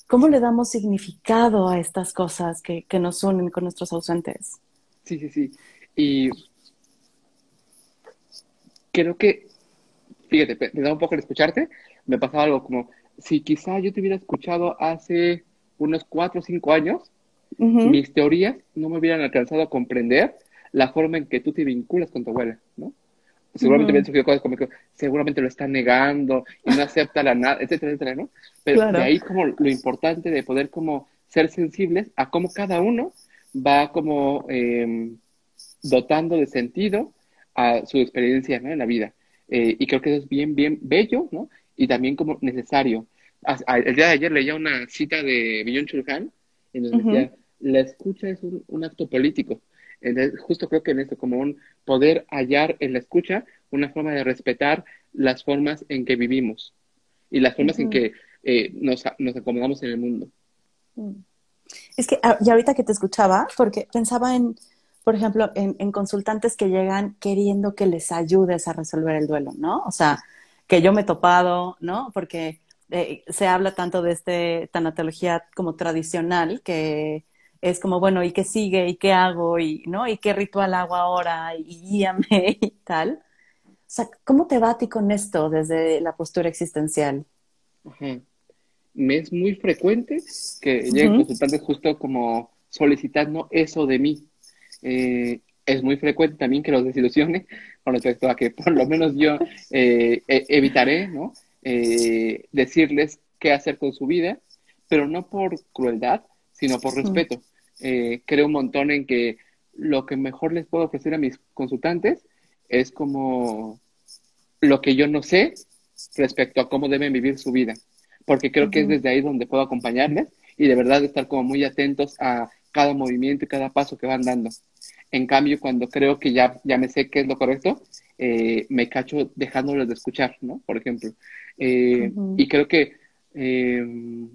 cómo le damos significado a estas cosas que, que nos unen con nuestros ausentes? Sí, sí, sí. Y creo que, fíjate, me da un poco el escucharte, me pasaba algo como, si quizá yo te hubiera escuchado hace unos cuatro o cinco años, mis teorías no me hubieran alcanzado a comprender la forma en que tú te vinculas con tu abuela, ¿no? Seguramente me han surgido cosas como que seguramente lo está negando y no acepta la nada, etcétera, etcétera, ¿no? Pero de ahí como lo importante de poder como ser sensibles a cómo cada uno va como em, dotando de sentido a su experiencia ¿no? en la vida. Eh, y creo que eso es bien, bien bello, ¿no? Y también como necesario. El día de ayer leía una cita de Billon Chulhan en donde decía, la escucha es un, acto político. Entonces, justo creo que en esto, como un poder hallar en la escucha una forma de respetar las formas en que vivimos y las formas en que eh, nos, nos, acomodamos en el mundo. Mm. Es que, ah, y ahorita que te escuchaba, porque pensaba en, por ejemplo, en, en, consultantes que llegan queriendo que les ayudes a resolver el duelo, ¿no? O sea, que yo me he topado, ¿no? Porque eh, se habla tanto de este tanatología como tradicional, que es como, bueno, ¿y qué sigue? ¿Y qué hago? ¿Y, ¿no? ¿Y qué ritual hago ahora? Y guíame y tal. O sea, ¿cómo te va a ti con esto desde la postura existencial? Me es muy frecuente que lleguen consultantes justo como solicitando eso de mí. Eh, es muy frecuente también que los desilusione con respecto a que por lo menos yo eh, e, evitaré ¿no? Eh, decirles qué hacer con su vida, pero no por crueldad, sino por respeto. creo un montón en que lo que mejor les puedo ofrecer a mis consultantes es como lo que yo no sé respecto a cómo deben vivir su vida, porque creo que es desde ahí donde puedo acompañarles y de verdad estar como muy atentos a cada movimiento y cada paso que van dando. En cambio, cuando creo que ya, ya me sé qué es lo correcto, eh, me cacho dejándoles de escuchar, ¿no? Por ejemplo. Eh, y creo que em,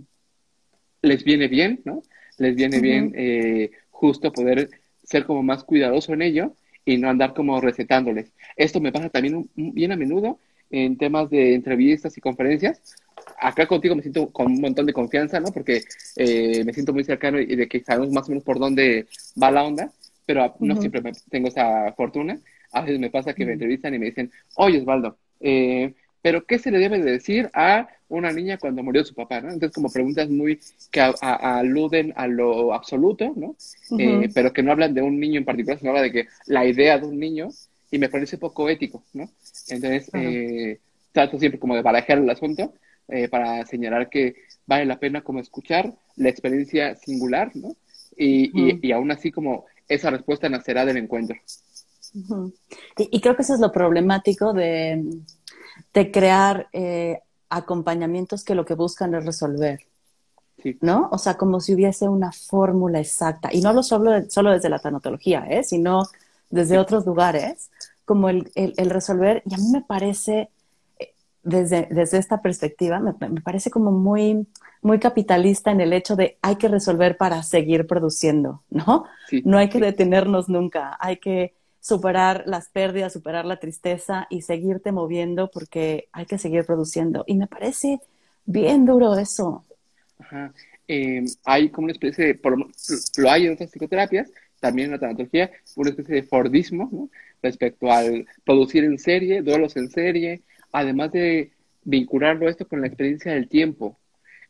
les viene bien, ¿no? Les viene bien eh, justo poder ser como más cuidadoso en ello y no andar como recetándoles. Esto me pasa también bien a menudo en temas de entrevistas y conferencias, acá contigo me siento con un montón de confianza, ¿no? Porque eh, me siento muy cercano y de que sabemos más o menos por dónde va la onda, pero no siempre tengo esa fortuna. A veces me pasa que me entrevistan y me dicen, oye Osvaldo, eh, pero ¿qué se le debe de decir a una niña cuando murió su papá? ¿no? Entonces, como preguntas muy que aluden a lo absoluto, ¿no? Eh, pero que no hablan de un niño en particular, sino habla de que la idea de un niño, y me parece poco ético, ¿no? Entonces, trato siempre como de barajar el asunto, eh, para señalar que vale la pena como escuchar la experiencia singular, ¿no? Y, y, aún así como esa respuesta nacerá del encuentro. y, creo que eso es lo problemático de, de crear eh, acompañamientos que lo que buscan es resolver. ¿No? O sea, como si hubiese una fórmula exacta. Y no lo solo, solo desde la tanatología, ¿eh? sino desde otros lugares, como el, el, el, resolver. Y a mí me parece desde, desde esta perspectiva, me, parece como muy, muy capitalista en el hecho de hay que resolver para seguir produciendo, ¿no? no hay que detenernos nunca, hay que superar las pérdidas, superar la tristeza y seguirte moviendo porque hay que seguir produciendo. Y me parece bien duro eso. Ajá. Em, hay como una especie de, lo hay en otras psicoterapias, también en la tanatología, una especie de Fordismo ¿no? respecto al producir en serie, duelos en serie, además de vincularlo esto con la experiencia del tiempo.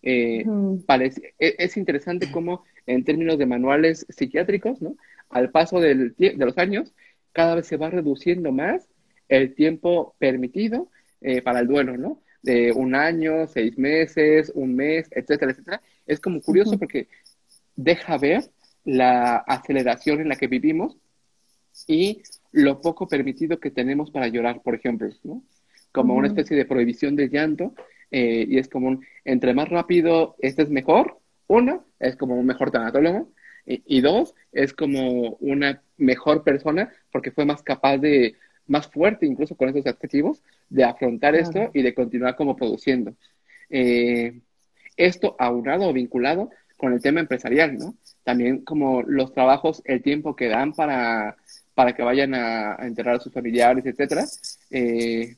Eh, parece, e, es, interesante cómo en términos de manuales psiquiátricos, ¿no? al paso del, de los años, cada vez se va reduciendo más el tiempo permitido eh, para el duelo, ¿no? De un año, seis meses, un mes, etcétera, etcétera. Es como curioso porque deja ver la aceleración en la que vivimos y lo poco permitido que tenemos para llorar, por ejemplo, ¿no? como una especie de prohibición de llanto, eh, y es como un, entre más rápido este es mejor, uno, es como un mejor tanatólogo, y, dos, es como una mejor persona porque fue más capaz de, más fuerte incluso con esos adjetivos, de afrontar esto y de continuar como produciendo. Eh, esto aunado o vinculado con el tema empresarial, ¿no? También como los trabajos, el tiempo que dan para, para que vayan a, enterrar a sus familiares, etcétera. Eh,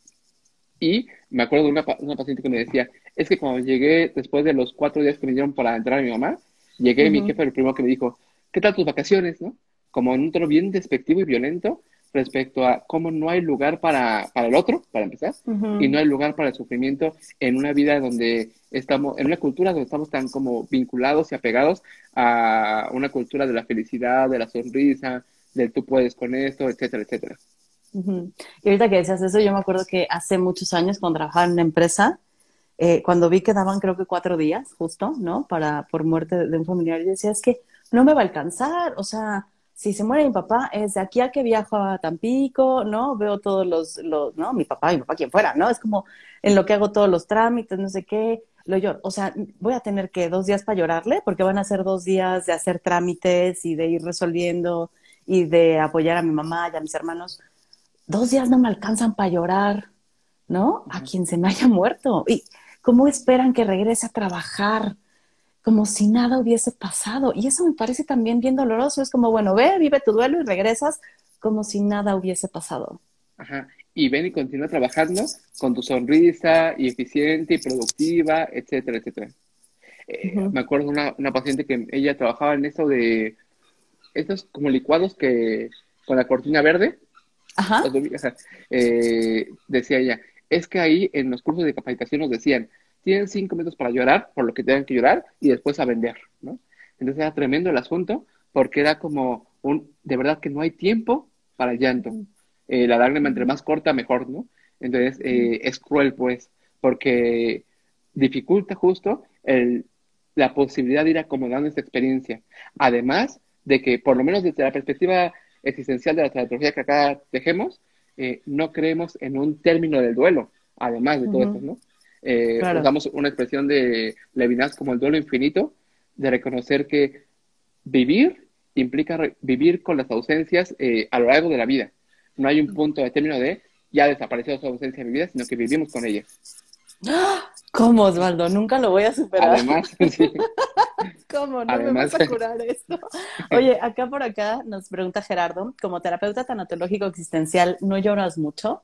y me acuerdo de una, una, paciente que me decía, es que cuando llegué, después de los cuatro días que me dieron para entrar a mi mamá, llegué y mi jefe el primero que me dijo, ¿qué tal tus vacaciones, no? Como en un tono bien despectivo y violento, respecto a cómo no hay lugar para, para el otro, para empezar, y no hay lugar para el sufrimiento en una vida donde estamos, en una cultura donde estamos tan como vinculados y apegados a una cultura de la felicidad, de la sonrisa, del tú puedes con esto, etcétera, etcétera. Y ahorita que decías eso, yo me acuerdo que hace muchos años cuando trabajaba en una empresa, eh, cuando vi que daban creo que cuatro días justo, ¿no? Para, por muerte de un familiar, yo decía, es que no me va a alcanzar, o sea, si se muere mi papá, es de aquí a que viajo a Tampico, ¿no? Veo todos los, los, ¿no? Mi papá, mi papá, quien fuera, ¿no? Es como en lo que hago todos los trámites, no sé qué, lo lloro. O sea, voy a tener que dos días para llorarle, porque van a ser dos días de hacer trámites y de ir resolviendo y de apoyar a mi mamá y a mis hermanos. Dos días no me alcanzan para llorar, ¿no? A quien se me haya muerto. ¿Y cómo esperan que regrese a trabajar? como si nada hubiese pasado. Y eso me parece también bien doloroso. Es como, bueno, ve, vive tu duelo y regresas como si nada hubiese pasado. Ajá. Y ven y continúa trabajando con tu sonrisa y eficiente y productiva, etcétera, etcétera. Eh, me acuerdo de una, una, paciente que ella trabajaba en eso de estos como licuados que con la cortina verde. Ajá. Eh, decía ella, es que ahí en los cursos de capacitación nos decían, tienen cinco minutos para llorar, por lo que tengan que llorar, y después a vender, ¿no? Entonces era tremendo el asunto, porque era como un, de verdad que no hay tiempo para el llanto. Eh, la lágrima entre más corta, mejor, ¿no? Entonces eh, es cruel, pues, porque dificulta justo el, la posibilidad de ir acomodando esta experiencia. Además de que, por lo menos desde la perspectiva existencial de la teología que acá dejemos, eh, no creemos en un término del duelo, además de todo esto, ¿no? Eh, Usamos una expresión de Levinas como el duelo infinito, de reconocer que vivir implica vivir con las ausencias eh, a lo largo de la vida. No hay un punto de término de ya desapareció su ausencia de mi vida, sino que vivimos con ella. ¿Cómo, Osvaldo? Nunca lo voy a superar. Además, sí. ¿Cómo? No me vas a curar esto. Oye, acá por acá nos pregunta Gerardo, como terapeuta tanatológico existencial, ¿no lloras mucho?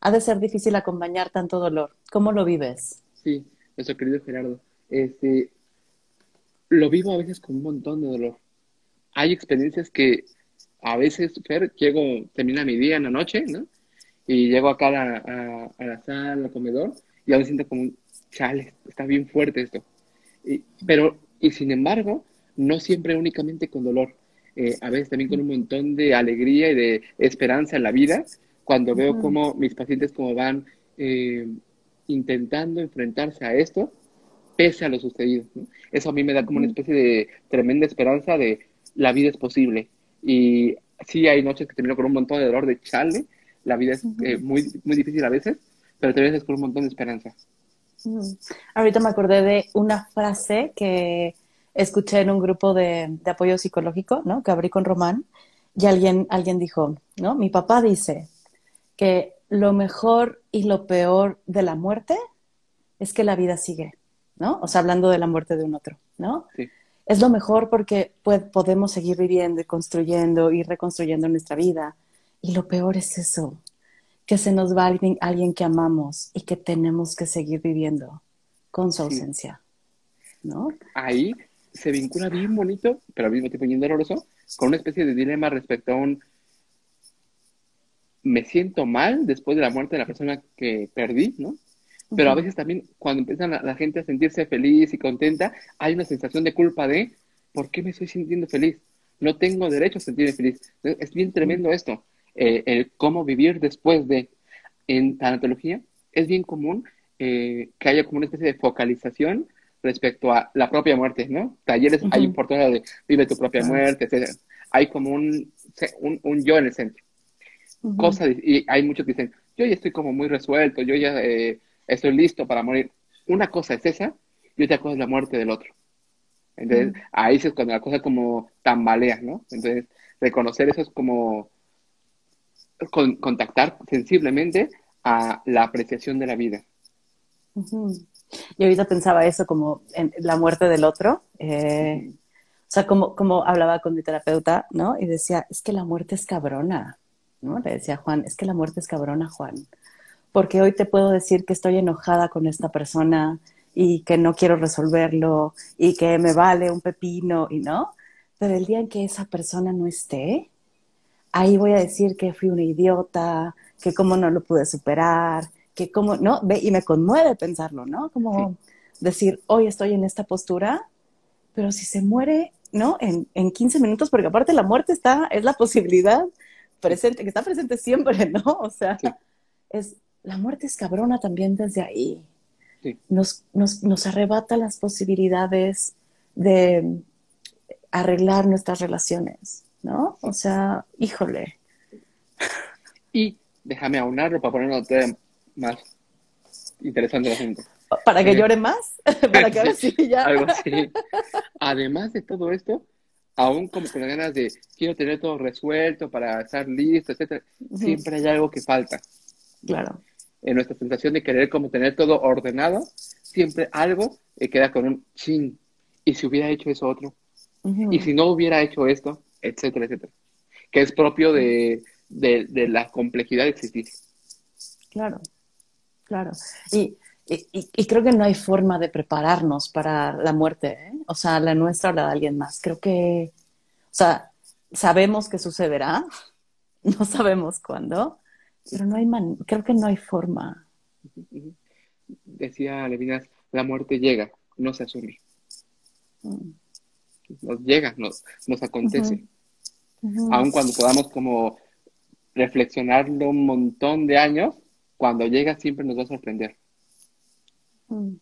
ha de ser difícil acompañar tanto dolor. ¿Cómo lo vives? Sí, nuestro querido Gerardo. Este, lo vivo a veces con un montón de dolor. Hay experiencias que a veces, Fer, llego, termina mi día en la noche, ¿no? Y llego acá a la, a, la sala, al comedor, y a veces siento como, chale, está bien fuerte esto. Y, pero, y sin embargo, no siempre únicamente con dolor. Eh, a veces también con un montón de alegría y de esperanza en la vida, cuando veo cómo mis pacientes como van eh, intentando enfrentarse a esto, pese a lo sucedido. Eso a mí me da como una especie de tremenda esperanza de la vida es posible. Y sí hay noches que termino con un montón de dolor de chale, la vida es eh, muy, muy difícil a veces, pero también es con un montón de esperanza. Ahorita me acordé de una frase que escuché en un grupo de, de, apoyo psicológico, ¿no? Que abrí con Román, y alguien, alguien dijo, ¿no? Mi papá dice, que lo mejor y lo peor de la muerte es que la vida sigue, ¿no? O sea, hablando de la muerte de un otro, ¿no? Sí. Es lo mejor porque podemos seguir viviendo y construyendo y reconstruyendo nuestra vida. Y lo peor es eso, que se nos va alguien, alguien que amamos y que tenemos que seguir viviendo con su ausencia, ¿no? Ahí se vincula bien bonito, pero al mismo tiempo bien doloroso, con una especie de dilema respecto a un me siento mal después de la muerte de la persona que perdí, ¿no? Pero a veces también cuando empiezan la, gente a sentirse feliz y contenta, hay una sensación de culpa de, ¿por qué me estoy sintiendo feliz? No tengo derecho a sentirme feliz. Es bien tremendo esto, eh, el cómo vivir después de. En tanatología es bien común eh, que haya como una especie de focalización respecto a la propia muerte, ¿no? Talleres hay importancia de vive tu propia muerte, etc. Hay como un, un, un yo en el centro cosas, y hay muchos que dicen, yo ya estoy como muy resuelto, yo ya eh, estoy listo para morir. Una cosa es esa y otra cosa es la muerte del otro. Entonces, ahí es cuando la cosa como tambalea, ¿no? Entonces, reconocer eso es como contactar sensiblemente a la apreciación de la vida. Y ahorita pensaba eso como en la muerte del otro. Eh, o sea, como, como hablaba con mi terapeuta, ¿no? Y decía, es que la muerte es cabrona, ¿no? Le decía a Juan, es que la muerte es cabrona, Juan. Porque hoy te puedo decir que estoy enojada con esta persona y que no quiero resolverlo y que me vale un pepino y no. Pero el día en que esa persona no esté, ahí voy a decir que fui una idiota, que cómo no lo pude superar, que cómo, ¿no? Ve, y me conmueve pensarlo, ¿no? Como decir, hoy estoy en esta postura, pero si se muere, ¿no? En, en 15 minutos, porque aparte la muerte está, es la posibilidad presente, que está presente siempre, ¿no? O sea, es, la muerte es cabrona también desde ahí. Nos, nos, nos arrebata las posibilidades de arreglar nuestras relaciones, ¿no? O sea, híjole. Y déjame aunarlo para ponerlo más interesante la gente. ¿Para que eh, llore más? ¿Para que ahora sí ya? Algo así. Además de todo esto, aún como con las ganas de quiero tener todo resuelto para estar listo, etcétera, siempre hay algo que falta. Claro. En nuestra sensación de querer como tener todo ordenado, siempre algo queda con un ching. ¿Y si hubiera hecho eso otro? ¿Y si no hubiera hecho esto? Etcétera, etcétera. Que es propio de, de, de la complejidad de existir. Claro, claro. Y, y, creo que no hay forma de prepararnos para la muerte, ¿eh? o sea, la nuestra o la de alguien más. Creo que, o sea, sabemos que sucederá, no sabemos cuándo, pero no hay man creo que no hay forma. Decía Levinas, la muerte llega, no se asume. Mm. Nos llega, nos, nos acontece. Aun cuando podamos como reflexionarlo un montón de años, cuando llega siempre nos va a sorprender. Mm.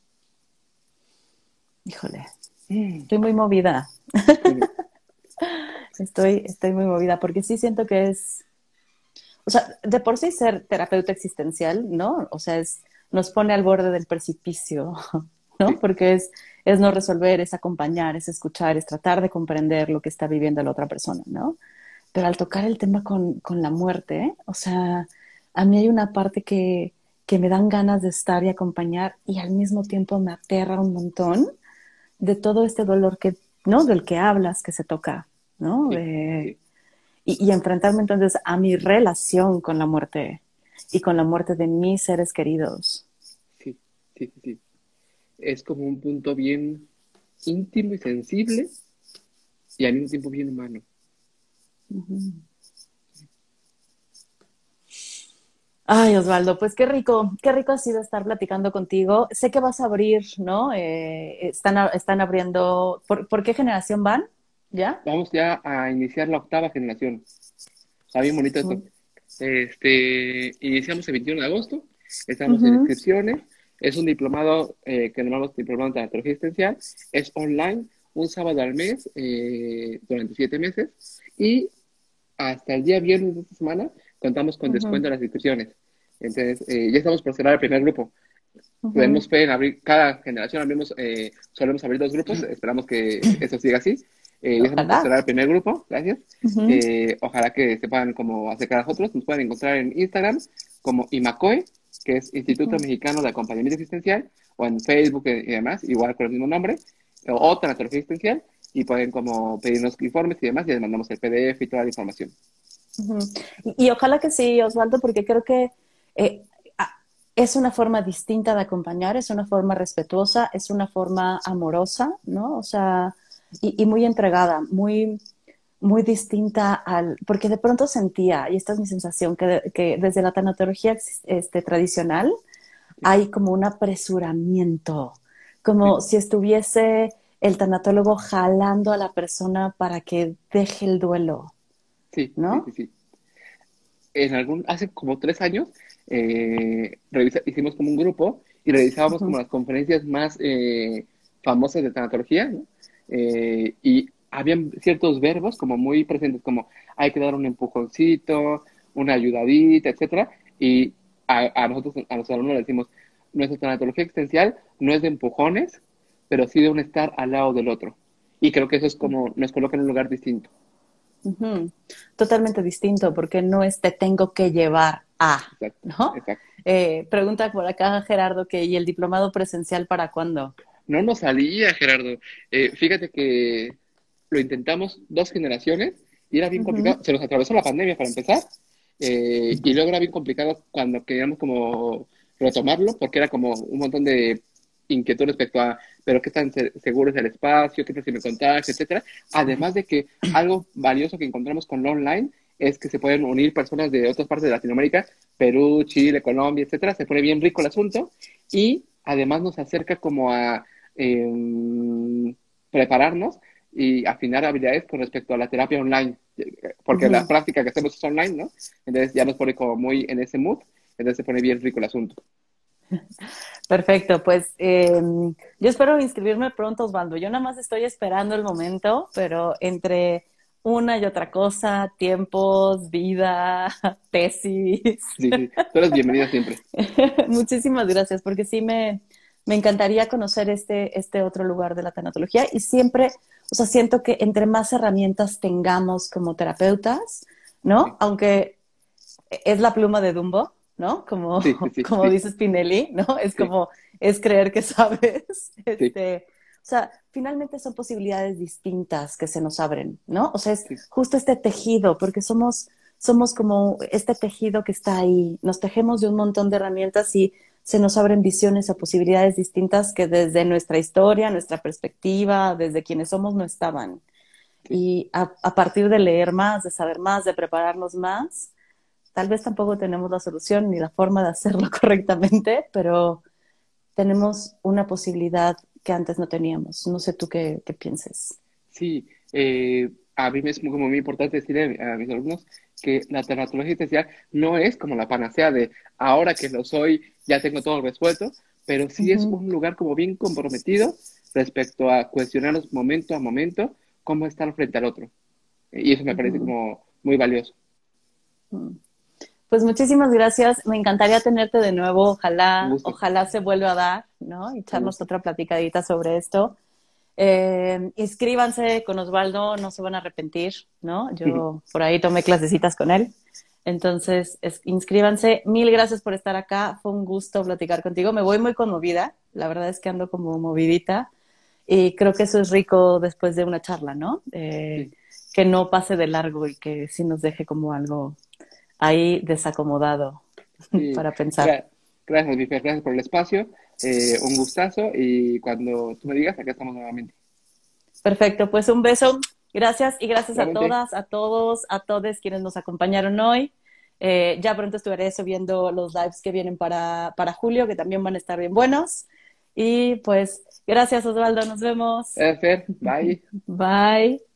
Híjole, estoy muy movida. estoy, estoy muy movida porque sí siento que es, o sea, de por sí ser terapeuta existencial, ¿no? O sea, es, nos pone al borde del precipicio, ¿no? Porque es, es no resolver, es acompañar, es escuchar, es tratar de comprender lo que está viviendo la otra persona, ¿no? Pero al tocar el tema con, con la muerte, o sea, a mí hay una parte que, que me dan ganas de estar y acompañar y al mismo tiempo me aterra un montón de todo este dolor que, ¿no? Del que hablas, que se toca, ¿no? y, y, enfrentarme entonces a mi relación con la muerte y con la muerte de mis seres queridos. Sí, sí, sí. Es como un punto bien íntimo y sensible y al mismo tiempo bien humano. Ay, Osvaldo, pues qué rico, qué rico ha sido estar platicando contigo. Sé que vas a abrir, ¿no? Eh, están, están abriendo, ¿por, qué generación van? ¿Ya? Vamos ya a iniciar la octava generación. Está bien bonito esto. Este, iniciamos el 21 de agosto, estamos en inscripciones. Es un diplomado eh, que llamamos Diplomado de Tanatología Existencial. Es online, un sábado al mes, eh, durante siete meses. Y hasta el día viernes de esta semana contamos con descuento en las inscripciones. Entonces, eh, ya estamos por cerrar el primer grupo. Tenemos fe en abrir, cada generación abrimos, eh, solemos abrir dos grupos, esperamos que eso siga así. Eh, ya estamos por cerrar el primer grupo, gracias. Eh, ojalá que se puedan como acercar a nosotros, nos pueden encontrar en Instagram como IMACOE, que es Instituto Mexicano de Acompañamiento Existencial, o en Facebook y demás, igual con el mismo nombre, o Tanatología Existencial, y pueden como pedirnos informes y demás, y les mandamos el PDF y toda la información. Y, ojalá que sí, Osvaldo, porque creo que eh, es una forma distinta de acompañar, es una forma respetuosa, es una forma amorosa, ¿no? O sea, y, muy entregada, muy, muy distinta al, porque de pronto sentía, y esta es mi sensación, que, que desde la tanatología este, tradicional hay como un apresuramiento, como si estuviese el tanatólogo jalando a la persona para que deje el duelo, Sí, ¿no? Sí, sí, En algún, hace como tres años, eh, hicimos como un grupo y realizábamos como las conferencias más eh, famosas de tanatología, ¿no? Eh, y habían ciertos verbos como muy presentes, como hay que dar un empujoncito, una ayudadita, etcétera, y a, nosotros, a los alumnos le decimos, nuestra tanatología existencial no es de empujones, pero sí de un estar al lado del otro. Y creo que eso es como, nos coloca en un lugar distinto. Totalmente distinto, porque no es te tengo que llevar a, ¿no? Eh, pregunta por acá Gerardo que ¿y el diplomado presencial para cuándo? No nos salía, Gerardo. Eh, fíjate que lo intentamos dos generaciones y era bien complicado. Se nos atravesó la pandemia para empezar eh, y luego era bien complicado cuando queríamos como retomarlo porque era como un montón de inquietud respecto a, pero qué tan seguro es el espacio, qué tal si me contagio, etcétera. Además de que algo valioso que encontramos con lo online es que se pueden unir personas de otras partes de Latinoamérica, Perú, Chile, Colombia, etcétera. Se pone bien rico el asunto y además nos acerca como a em, prepararnos y afinar habilidades con respecto a la terapia online, porque la práctica que hacemos es online, ¿no? Entonces ya nos pone como muy en ese mood, entonces se pone bien rico el asunto. Perfecto, pues em, yo espero inscribirme pronto, Osvaldo. Yo nada más estoy esperando el momento, pero entre una y otra cosa, tiempos, vida, tesis. Sí, sí. tú eres bienvenida siempre. Muchísimas gracias, porque sí me, me encantaría conocer este, este otro lugar de la tanatología y siempre, o sea, siento que entre más herramientas tengamos como terapeutas, ¿no? Aunque es la pluma de Dumbo, ¿no? Como, como dice Spinelli, ¿no? Es como, es creer que sabes. Este, o sea, finalmente son posibilidades distintas que se nos abren, ¿no? O sea, es justo este tejido, porque somos, somos como este tejido que está ahí. Nos tejemos de un montón de herramientas y se nos abren visiones o posibilidades distintas que desde nuestra historia, nuestra perspectiva, desde quienes somos, no estaban. Y a, a partir de leer más, de saber más, de prepararnos más, Tal vez tampoco tenemos la solución ni la forma de hacerlo correctamente, pero tenemos una posibilidad que antes no teníamos. No sé tú qué, pienses. Sí, eh, a mí me es como muy importante decirle a mis alumnos que la tanatología especial no es como la panacea de ahora que lo soy, ya tengo todo resuelto, pero sí es un lugar como bien comprometido respecto a cuestionarnos momento a momento cómo estar frente al otro. Y eso me parece como muy valioso. Mm. Pues muchísimas gracias. Me encantaría tenerte de nuevo. Ojalá, ojalá se vuelva a dar, ¿no? Y echarnos otra platicadita sobre esto. Eh, inscríbanse con Osvaldo, no se van a arrepentir, ¿no? Yo por ahí tomé clasecitas con él. Entonces, inscríbanse. Mil gracias por estar acá. Fue un gusto platicar contigo. Me voy muy conmovida. La verdad es que ando como movidita. Y creo que eso es rico después de una charla, ¿no? Eh, que no pase de largo y que sí nos deje como algo ahí desacomodado para pensar. Gracias, Bifer, gracias por el espacio. Eh, un gustazo y cuando tú me digas, acá estamos nuevamente. Perfecto, pues un beso. Gracias y gracias a todas, a todos, a todos quienes nos acompañaron hoy. Eh, ya pronto estaré subiendo los lives que vienen para, para julio, que también van a estar bien buenos. Y pues, gracias Osvaldo, nos vemos. Gracias, bye. Bye.